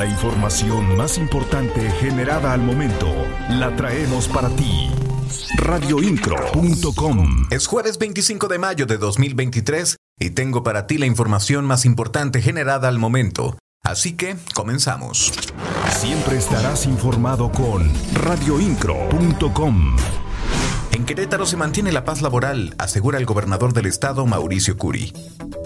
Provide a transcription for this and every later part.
La información más importante generada al momento la traemos para ti. Radioincro.com Es jueves 25 de mayo de 2023 y tengo para ti la información más importante generada al momento. Así que comenzamos. Siempre estarás informado con radioincro.com. En Querétaro se mantiene la paz laboral, asegura el gobernador del estado Mauricio Curi.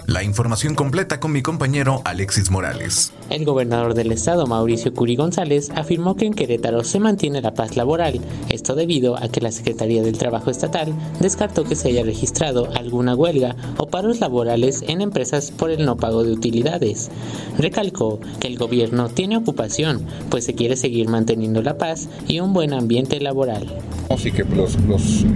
La información completa con mi compañero Alexis Morales. El gobernador del estado, Mauricio Curi González, afirmó que en Querétaro se mantiene la paz laboral, esto debido a que la Secretaría del Trabajo Estatal descartó que se haya registrado alguna huelga o paros laborales en empresas por el no pago de utilidades. Recalcó que el gobierno tiene ocupación, pues se quiere seguir manteniendo la paz y un buen ambiente laboral. Y que los,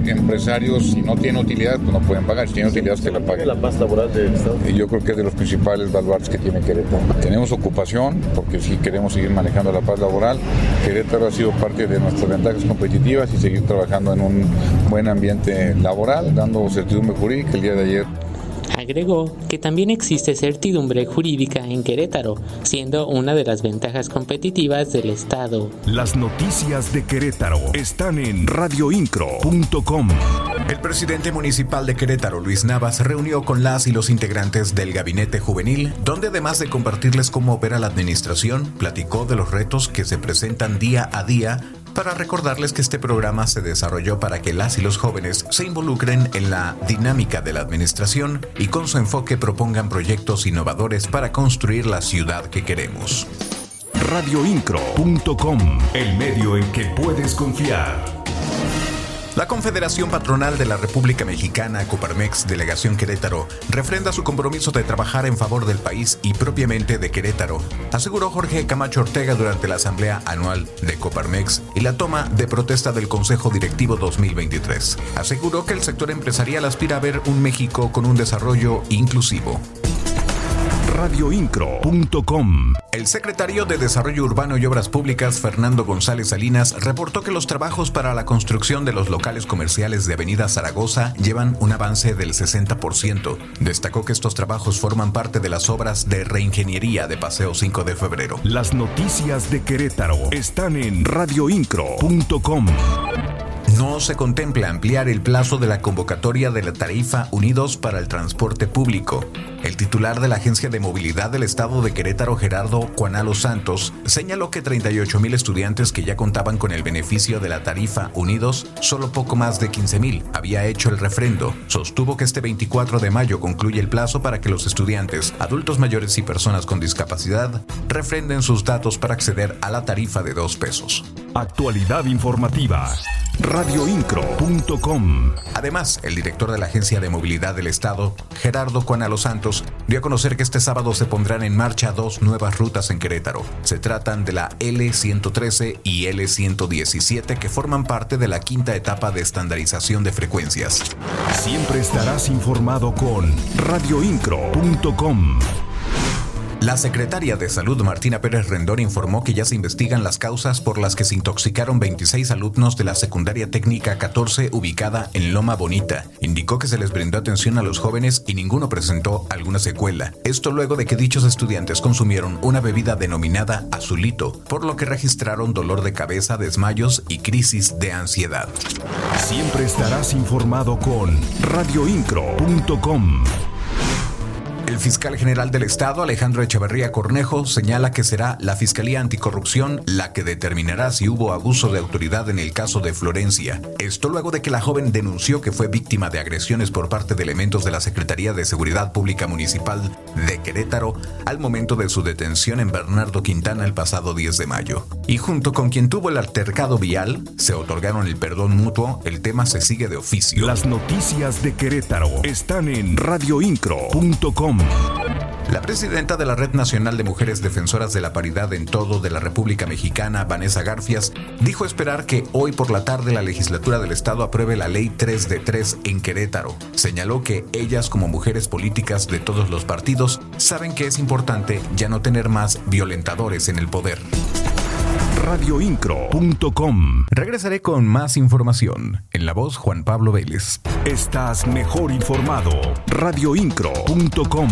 empresarios, si no tienen utilidad, pues no pueden pagar, si tienen utilidad, que la paguen. la paz laboral del Estado? Yo creo que es de los principales baluartes que tiene Querétaro. Tenemos ocupación, porque sí queremos seguir manejando la paz laboral. Querétaro ha sido parte de nuestras ventajas competitivas y seguir trabajando en un buen ambiente laboral, dando certidumbre jurídica el día de ayer. Agregó que también existe certidumbre jurídica en Querétaro, siendo una de las ventajas competitivas del Estado. Las noticias de Querétaro están en radioincro.com. El presidente municipal de Querétaro, Luis Navas, reunió con las y los integrantes del gabinete juvenil, donde además de compartirles cómo opera la administración, platicó de los retos que se presentan día a día para recordarles que este programa se desarrolló para que las y los jóvenes se involucren en la dinámica de la administración y con su enfoque propongan proyectos innovadores para construir la ciudad que queremos. Radioincro.com, el medio en que puedes confiar. La Confederación Patronal de la República Mexicana, Coparmex, Delegación Querétaro, refrenda su compromiso de trabajar en favor del país y propiamente de Querétaro, aseguró Jorge Camacho Ortega durante la Asamblea Anual de Coparmex y la toma de protesta del Consejo Directivo 2023. Aseguró que el sector empresarial aspira a ver un México con un desarrollo inclusivo radioincro.com. El secretario de Desarrollo Urbano y Obras Públicas, Fernando González Salinas, reportó que los trabajos para la construcción de los locales comerciales de Avenida Zaragoza llevan un avance del 60%. Destacó que estos trabajos forman parte de las obras de reingeniería de Paseo 5 de Febrero. Las noticias de Querétaro están en radioincro.com. No se contempla ampliar el plazo de la convocatoria de la tarifa Unidos para el Transporte Público. El titular de la Agencia de Movilidad del Estado de Querétaro, Gerardo Juanalo Santos, señaló que 38 mil estudiantes que ya contaban con el beneficio de la tarifa Unidos, solo poco más de 15 mil había hecho el refrendo. Sostuvo que este 24 de mayo concluye el plazo para que los estudiantes, adultos mayores y personas con discapacidad refrenden sus datos para acceder a la tarifa de dos pesos. Actualidad informativa radioincro.com. Además, el director de la Agencia de Movilidad del Estado, Gerardo Cuanalo Santos, dio a conocer que este sábado se pondrán en marcha dos nuevas rutas en Querétaro. Se tratan de la L113 y L117 que forman parte de la quinta etapa de estandarización de frecuencias. Siempre estarás informado con radioincro.com. La secretaria de Salud Martina Pérez Rendón informó que ya se investigan las causas por las que se intoxicaron 26 alumnos de la secundaria técnica 14 ubicada en Loma Bonita. Indicó que se les brindó atención a los jóvenes y ninguno presentó alguna secuela. Esto luego de que dichos estudiantes consumieron una bebida denominada azulito, por lo que registraron dolor de cabeza, desmayos y crisis de ansiedad. Siempre estarás informado con radioincro.com. El fiscal general del Estado, Alejandro Echeverría Cornejo, señala que será la Fiscalía Anticorrupción la que determinará si hubo abuso de autoridad en el caso de Florencia. Esto luego de que la joven denunció que fue víctima de agresiones por parte de elementos de la Secretaría de Seguridad Pública Municipal de Querétaro al momento de su detención en Bernardo Quintana el pasado 10 de mayo. Y junto con quien tuvo el altercado vial, se otorgaron el perdón mutuo, el tema se sigue de oficio. Las noticias de Querétaro están en radioincro.com. La presidenta de la Red Nacional de Mujeres Defensoras de la Paridad en todo de la República Mexicana, Vanessa Garfias, dijo esperar que hoy por la tarde la legislatura del Estado apruebe la ley 3 de 3 en Querétaro. Señaló que ellas como mujeres políticas de todos los partidos saben que es importante ya no tener más violentadores en el poder radioincro.com. Regresaré con más información. En la voz Juan Pablo Vélez. Estás mejor informado. radioincro.com.